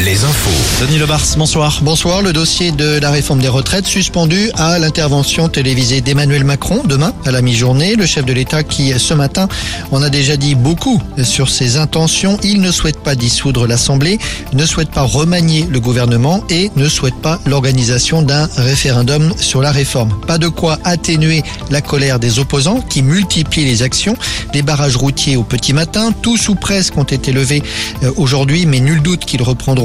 les infos. Denis Lebars, bonsoir. Bonsoir. Le dossier de la réforme des retraites suspendu à l'intervention télévisée d'Emmanuel Macron demain à la mi-journée. Le chef de l'État qui, ce matin, en a déjà dit beaucoup sur ses intentions. Il ne souhaite pas dissoudre l'Assemblée, ne souhaite pas remanier le gouvernement et ne souhaite pas l'organisation d'un référendum sur la réforme. Pas de quoi atténuer la colère des opposants qui multiplient les actions. Des barrages routiers au petit matin, tous ou presque ont été levés euh, aujourd'hui, mais nul doute qu'ils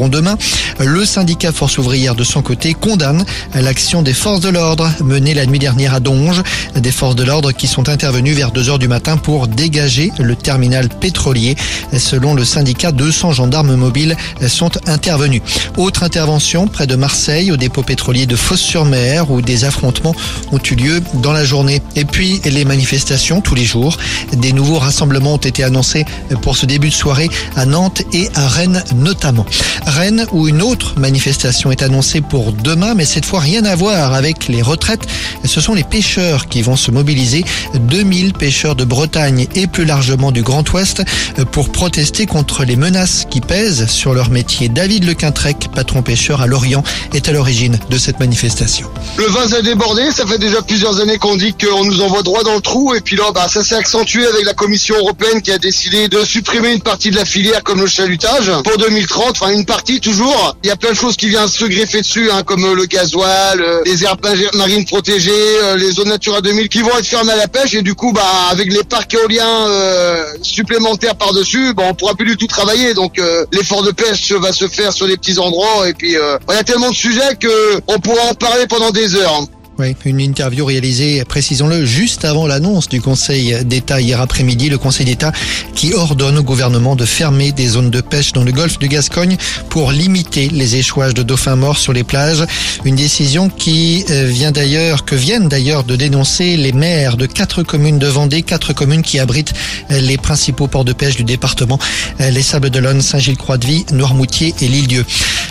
demain. Le syndicat Force ouvrière de son côté condamne l'action des forces de l'ordre menée la nuit dernière à Donge. Des forces de l'ordre qui sont intervenues vers 2 heures du matin pour dégager le terminal pétrolier. Selon le syndicat, 200 gendarmes mobiles sont intervenus. Autre intervention près de Marseille au dépôt pétrolier de Fos-sur-Mer où des affrontements ont eu lieu dans la journée. Et puis les manifestations tous les jours. Des nouveaux rassemblements ont été annoncés pour ce début de soirée à Nantes et à Rennes notamment. Rennes où une autre manifestation est annoncée pour demain, mais cette fois rien à voir avec les retraites. Ce sont les pêcheurs qui vont se mobiliser. 2000 pêcheurs de Bretagne et plus largement du Grand Ouest pour protester contre les menaces qui pèsent sur leur métier. David Lequintrec, patron pêcheur à Lorient, est à l'origine de cette manifestation. Le vin s'est débordé, ça fait déjà plusieurs années qu'on dit qu'on nous envoie droit dans le trou et puis là bah, ça s'est accentué avec la Commission européenne qui a décidé de supprimer une partie de la filière comme le chalutage pour 2030, enfin une partie toujours. Il y a plein de choses qui viennent se greffer dessus hein, comme le gasoil, euh, les aires marines protégées, euh, les zones Natura 2000 qui vont être fermées à la pêche et du coup bah avec les parcs éoliens euh, supplémentaires par-dessus, bah, on pourra plus du tout travailler donc l'effort de pêche va se faire sur les petits endroits et puis il y a tellement de sujets que on pourra en parler pendant des heures. Oui, une interview réalisée, précisons-le, juste avant l'annonce du Conseil d'État hier après-midi. Le Conseil d'État qui ordonne au gouvernement de fermer des zones de pêche dans le golfe de Gascogne pour limiter les échouages de dauphins morts sur les plages. Une décision qui euh, vient d'ailleurs, que viennent d'ailleurs de dénoncer les maires de quatre communes de Vendée, quatre communes qui abritent euh, les principaux ports de pêche du département, euh, les Sables d'Olonne, Saint-Gilles-Croix-de-Vie, Noirmoutier et l'Île-Dieu.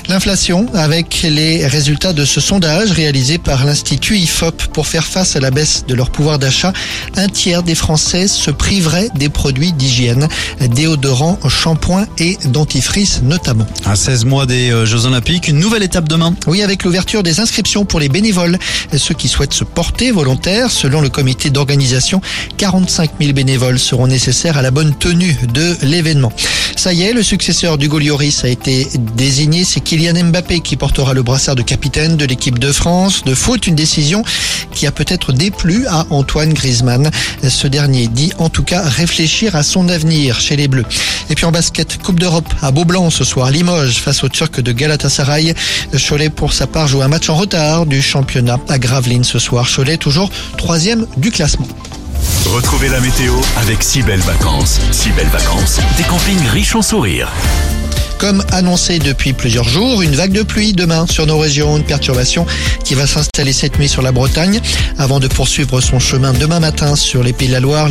L'inflation avec les résultats de ce sondage réalisé par l'Institut IFOP pour faire face à la baisse de leur pouvoir d'achat. Un tiers des Français se priveraient des produits d'hygiène, déodorants, shampoings et dentifrice notamment. À 16 mois des euh, Jeux Olympiques, une nouvelle étape demain. Oui, avec l'ouverture des inscriptions pour les bénévoles. Ceux qui souhaitent se porter volontaires, selon le comité d'organisation, 45 000 bénévoles seront nécessaires à la bonne tenue de l'événement. Ça y est, le successeur du Lloris a été désigné. C'est Kylian Mbappé qui portera le brassard de capitaine de l'équipe de France. De faute, une qui a peut-être déplu à Antoine Griezmann. Ce dernier dit en tout cas réfléchir à son avenir chez les Bleus. Et puis en basket, Coupe d'Europe à Beaublanc ce soir, Limoges face aux Turcs de Galatasaray. Cholet pour sa part joue un match en retard du championnat à Gravelines ce soir. Cholet toujours troisième du classement. Retrouvez la météo avec si belles vacances. Si belles vacances, des campings riches en sourires. Comme annoncé depuis plusieurs jours, une vague de pluie demain sur nos régions, une perturbation qui va s'installer cette nuit sur la Bretagne avant de poursuivre son chemin demain matin sur les Pays de la Loire.